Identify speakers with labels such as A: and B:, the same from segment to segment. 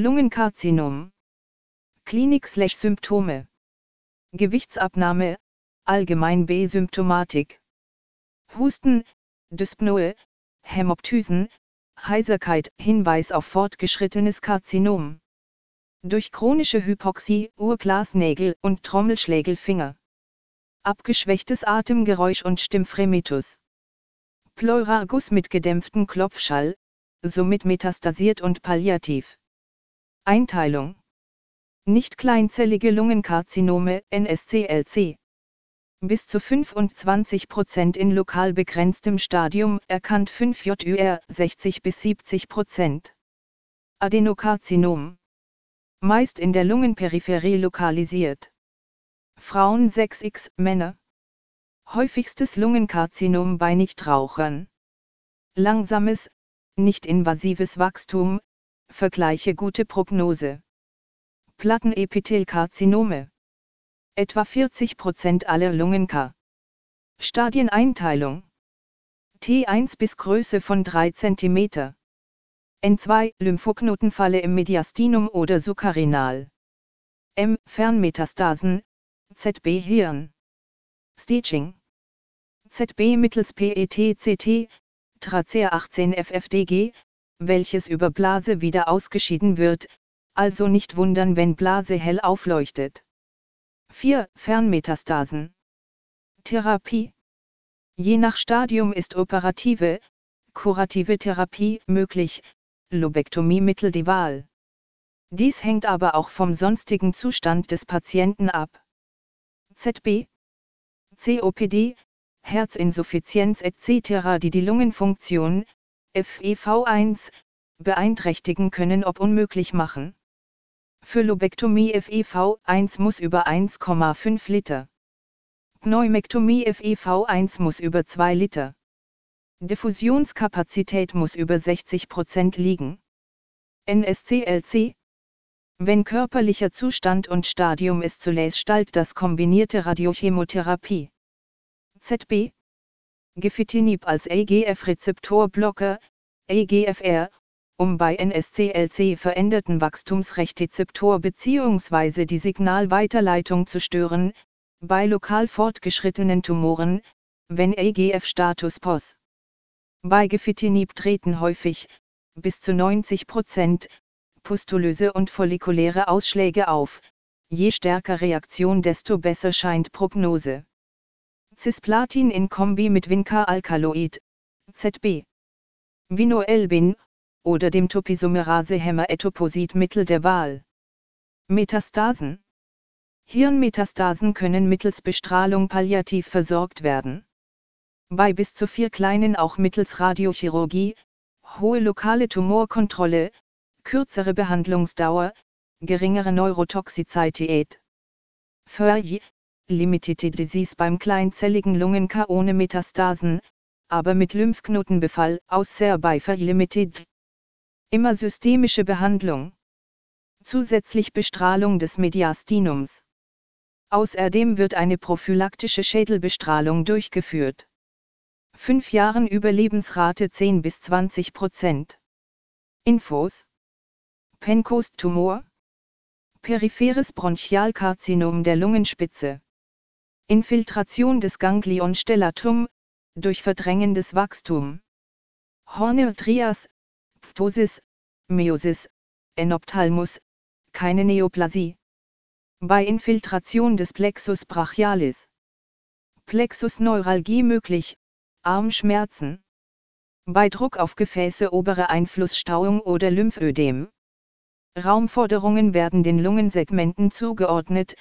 A: Lungenkarzinom. Klinik/Symptome. Gewichtsabnahme, allgemein B-Symptomatik. Husten, Dyspnoe, Hämoptysen, Heiserkeit, Hinweis auf fortgeschrittenes Karzinom. Durch chronische Hypoxie, Urglasnägel und Trommelschlägelfinger. Abgeschwächtes Atemgeräusch und Stimmfremitus. Pleuragus mit gedämpftem Klopfschall, somit metastasiert und palliativ. Einteilung. Nicht kleinzellige Lungenkarzinome, NSCLC. Bis zu 25% in lokal begrenztem Stadium, erkannt 5 JUR, 60 bis 70%. Adenokarzinom. Meist in der Lungenperipherie lokalisiert. Frauen 6x, Männer. Häufigstes Lungenkarzinom bei Nichtrauchern. Langsames, nicht invasives Wachstum, vergleiche gute Prognose. Plattenepithelkarzinome. Etwa 40% aller Lungenk. Stadieneinteilung. T1 bis Größe von 3 cm. N2 Lymphoknotenfalle im Mediastinum oder Succarenal. M Fernmetastasen, ZB Hirn. Staging. ZB mittels PET-CT, Tracea 18 FFDG, welches über Blase wieder ausgeschieden wird, also nicht wundern, wenn Blase hell aufleuchtet. 4. Fernmetastasen. Therapie. Je nach Stadium ist operative, kurative Therapie möglich, Lobektomiemittel die Wahl. Dies hängt aber auch vom sonstigen Zustand des Patienten ab. ZB, COPD, Herzinsuffizienz etc., die die Lungenfunktion, FEV1, beeinträchtigen können ob unmöglich machen. Für Lobektomie FEV1 muss über 1,5 Liter. Pneumektomie FEV1 muss über 2 Liter. Diffusionskapazität muss über 60% liegen. NSCLC Wenn körperlicher Zustand und Stadium ist zulässt stalt das kombinierte Radiochemotherapie. ZB Gefitinib als AGF-Rezeptorblocker, AGFR, um bei NSCLC veränderten Wachstumsrechtzeptor bzw. die Signalweiterleitung zu stören, bei lokal fortgeschrittenen Tumoren, wenn AGF-Status POS. Bei Gefitinib treten häufig, bis zu 90 Prozent, pustulöse und follikuläre Ausschläge auf, je stärker Reaktion desto besser scheint Prognose. Cisplatin in Kombi mit Vinca-Alkaloid, ZB. Vinoelbin, oder dem Topisomerase-Hämmer Etoposid-Mittel der Wahl. Metastasen. Hirnmetastasen können mittels Bestrahlung palliativ versorgt werden bei bis zu vier kleinen auch mittels Radiochirurgie, hohe lokale Tumorkontrolle, kürzere Behandlungsdauer, geringere Neurotoxizität. FERJ, Limited Disease beim kleinzelligen Lungenka ohne Metastasen, aber mit Lymphknotenbefall, außer bei FERJ Limited. Immer systemische Behandlung. Zusätzlich Bestrahlung des Mediastinums. Außerdem wird eine prophylaktische Schädelbestrahlung durchgeführt. 5 Jahren Überlebensrate 10 bis 20 Prozent. Infos Pencost-Tumor Peripheres Bronchialkarzinom der Lungenspitze Infiltration des Ganglion stellatum, durch verdrängendes Wachstum Horner Trias, Ptosis, Meiosis, Enophthalmus, keine Neoplasie. Bei Infiltration des Plexus brachialis. Plexus Neuralgie möglich, Armschmerzen. Bei Druck auf Gefäße obere Einflussstauung oder Lymphödem. Raumforderungen werden den Lungensegmenten zugeordnet,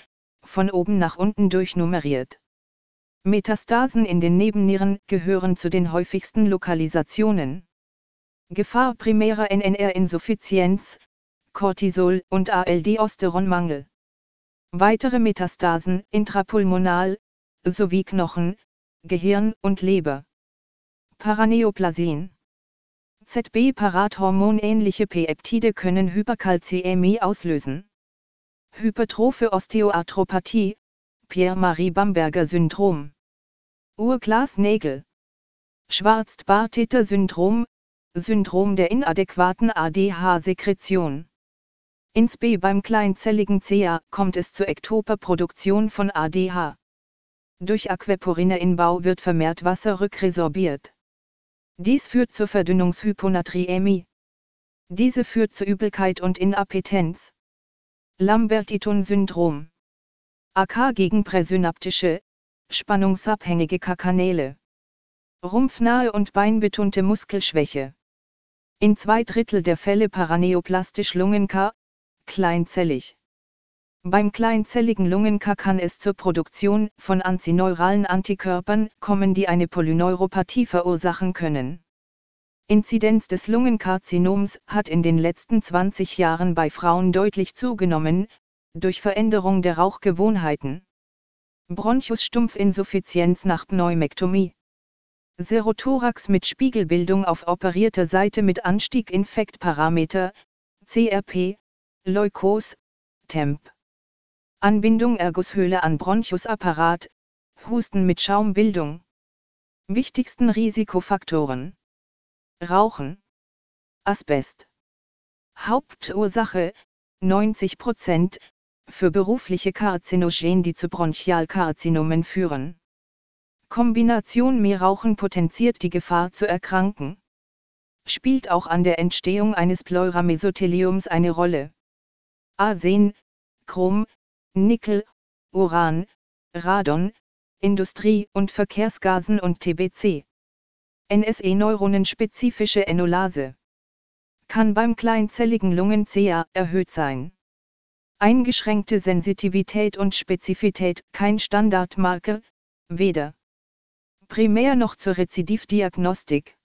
A: von oben nach unten durchnummeriert. Metastasen in den Nebennieren gehören zu den häufigsten Lokalisationen. Gefahr primärer NNR-Insuffizienz, Cortisol und ALD-Osteronmangel. Weitere Metastasen intrapulmonal, sowie Knochen, Gehirn und Leber. Paraneoplasien. ZB-Parathormonähnliche Peptide können Hyperkalzämie auslösen. Hypertrophe Osteoarthropathie, Pierre-Marie-Bamberger-Syndrom. Urglasnägel. Schwarz-Bartheter-Syndrom, Syndrom der inadäquaten ADH-Sekretion. Ins B beim kleinzelligen CA kommt es zur Ektoperproduktion von ADH. Durch Aquaporineinbau wird vermehrt Wasser rückresorbiert. Dies führt zur Verdünnungshyponatriämie. Diese führt zu Übelkeit und Inappetenz. Lambert-Eaton-Syndrom. AK gegen präsynaptische, spannungsabhängige K-Kanäle. Rumpfnahe und beinbetonte Muskelschwäche. In zwei Drittel der Fälle paraneoplastisch Lungenk, kleinzellig. Beim kleinzelligen Lungenk kann es zur Produktion von antineuralen Antikörpern kommen, die eine Polyneuropathie verursachen können. Inzidenz des Lungenkarzinoms hat in den letzten 20 Jahren bei Frauen deutlich zugenommen, durch Veränderung der Rauchgewohnheiten. Bronchusstumpfinsuffizienz nach Pneumektomie. Serothorax mit Spiegelbildung auf operierter Seite mit Anstieg Infektparameter, CRP, Leukos, Temp. Anbindung Ergushöhle an Bronchusapparat, Husten mit Schaumbildung. Wichtigsten Risikofaktoren. Rauchen. Asbest. Hauptursache, 90 Prozent, für berufliche Karzinogen, die zu Bronchialkarzinomen führen. Kombination mehr Rauchen potenziert die Gefahr zu erkranken. Spielt auch an der Entstehung eines Pleuramesotheliums eine Rolle. Arsen, Chrom, Nickel, Uran, Radon, Industrie- und Verkehrsgasen und TBC. NSE-Neuronenspezifische Enolase. Kann beim kleinzelligen Lungen-CA erhöht sein. Eingeschränkte Sensitivität und Spezifität, kein Standardmarker, weder primär noch zur Rezidivdiagnostik.